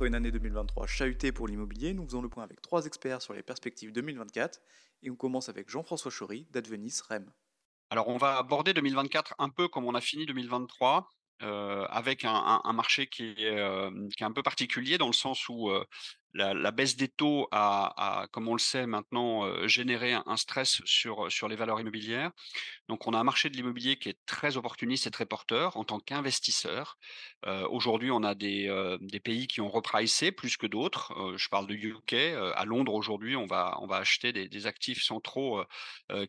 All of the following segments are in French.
Après une année 2023 chahutée pour l'immobilier, nous faisons le point avec trois experts sur les perspectives 2024 et on commence avec Jean-François Chory d'Advenis REM. Alors on va aborder 2024 un peu comme on a fini 2023, euh, avec un, marché qui est, euh, qui est, un peu particulier dans le sens où euh, la, baisse des taux a, comme on le sait maintenant, généré un, stress sur, sur les valeurs immobilières. Donc on a un marché de l'immobilier qui est très opportuniste et très porteur en tant qu'investisseur. Aujourd'hui, on a des, pays qui ont repricé plus que d'autres. je parle de UK. à Londres, aujourd'hui, on va, on va acheter des, actifs centraux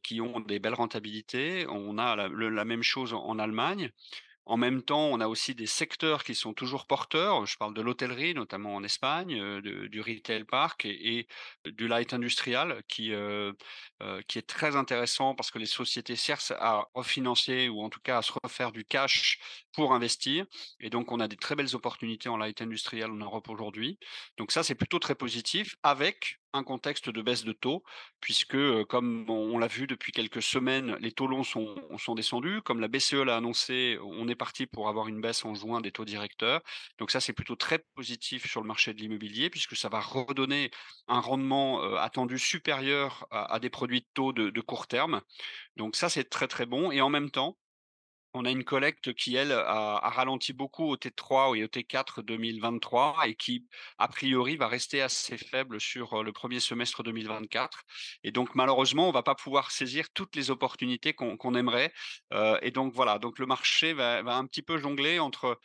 qui ont des belles rentabilités. On a la même chose en Allemagne. En même temps, on a aussi des secteurs qui sont toujours porteurs. Je parle de l'hôtellerie, notamment en Espagne, euh, du retail park et, du light industrial, qui, euh, euh, qui est très intéressant parce que les sociétés cherchent à refinancer ou en tout cas à se refaire du cash pour investir. Et donc, on a des très belles opportunités en light industrial en Europe aujourd'hui. Donc ça, c'est plutôt très positif avec un contexte de baisse de taux, puisque, comme on, l'a vu depuis quelques semaines, les taux longs sont, descendus. Comme la BCE l'a annoncé, on est parti pour avoir une baisse en juin des taux directeurs. Donc ça, c'est plutôt très positif sur le marché de l'immobilier, puisque ça va redonner un rendement attendu supérieur à, des produits de taux de court terme. Donc ça, c'est très très bon. Et en même temps, on a une collecte qui, elle, a, ralenti beaucoup au T3 et au T4 2023 et qui, a priori, va rester assez faible sur euh, le premier semestre 2024. Et donc, malheureusement, on va pas pouvoir saisir toutes les opportunités qu'on aimerait. Euh, et donc, voilà, donc le marché va, un petit peu jongler entre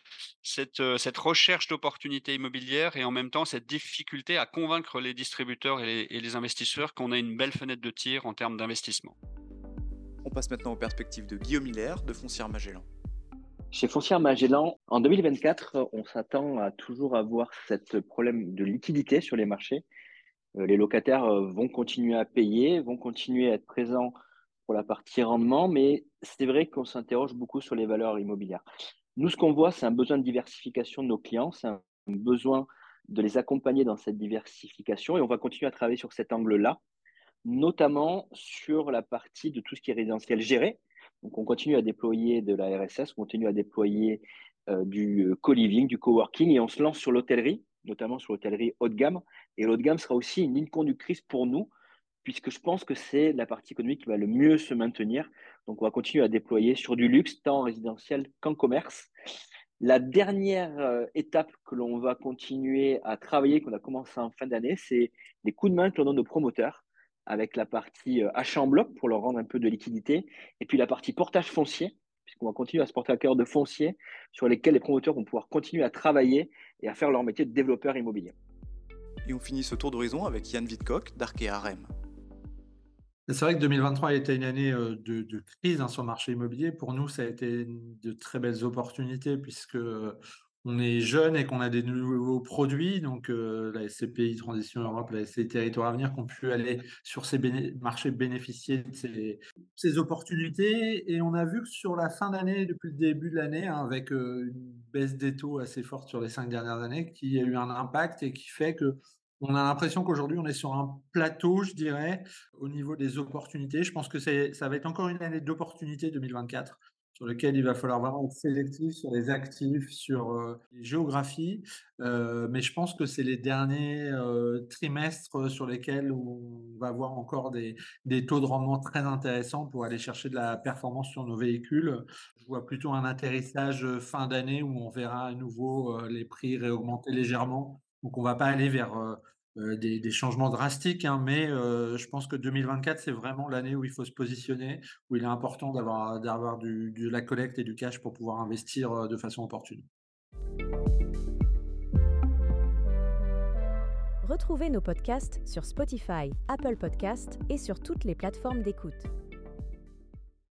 euh, cette recherche d'opportunités immobilières et en même temps cette difficulté à convaincre les distributeurs et les investisseurs qu'on a une belle fenêtre de tir en termes d'investissement. Passe maintenant aux perspectives de Guillaume Hiller de Foncière Magellan. Chez Foncière Magellan, en 2024, on s'attend à toujours avoir ce problème de liquidité sur les marchés. Euh, les locataires euh, vont continuer à payer, vont continuer à être présents pour la partie rendement, mais c'est vrai qu'on s'interroge beaucoup sur les valeurs immobilières. Nous, ce qu'on voit, c'est un besoin de diversification de nos clients, c'est un besoin de les accompagner dans cette diversification et on va continuer à travailler sur cet angle-là notamment sur la partie de tout ce qui est résidentiel géré. Donc, on continue à déployer de la RSS, on continue à déployer euh, du euh, co-living, du coworking, et on se lance sur l'hôtellerie, notamment sur l'hôtellerie haut de gamme. Et l'haut de gamme sera aussi une ligne conductrice pour nous, puisque je pense que c'est la partie économique qui va le mieux se maintenir. Donc, on va continuer à déployer sur du luxe, tant en résidentiel qu'en commerce. La dernière euh, étape que l'on va continuer à travailler, qu'on a commencé en fin d'année, c'est les coups de main que l'on donne aux promoteurs avec la partie euh, achat en bloc pour leur rendre un peu de liquidité, et puis la partie portage foncier, puisqu'on va continuer à se porter à cœur de foncier sur lesquels les promoteurs vont pouvoir continuer à travailler et à faire leur métier de développeur immobilier. Et on finit ce tour d'horizon avec Yann Vidcock d'Arkea Rem. C'est vrai que 2023 a été une année euh, de, crise hein, sur le marché immobilier. Pour nous, ça a été de très belles opportunités puisque on est jeune et qu'on a des nouveaux produits, donc euh, la SCPI Transition Europe, la SCPI Territoire Avenir, qui ont pu aller sur ces marchés bénéficier de ces, opportunités. Et on a vu que sur la fin d'année, depuis le début de l'année, hein, avec euh, une baisse des taux assez forte sur les cinq dernières années, qui a eu un impact et qui fait que on a l'impression qu'aujourd'hui, on est sur un plateau, je dirais, au niveau des opportunités. Je pense que ça va être encore une année d'opportunités 2024 sur lequel il va falloir vraiment être sélectif sur les actifs, sur euh, les géographies. Euh, mais je pense que c'est les derniers euh, trimestres sur lesquels on va avoir encore des, des, taux de rendement très intéressants pour aller chercher de la performance sur nos véhicules. Je vois plutôt un atterrissage fin d'année où on verra à nouveau les prix réaugmenter légèrement. Donc on ne va pas aller vers euh, des, changements drastiques, hein, mais euh, je pense que 2024, c'est vraiment l'année où il faut se positionner, où il est important d'avoir, de la collecte et du cash pour pouvoir investir euh, de façon opportune. Retrouvez nos podcasts sur Spotify, Apple Podcasts et sur toutes les plateformes d'écoute.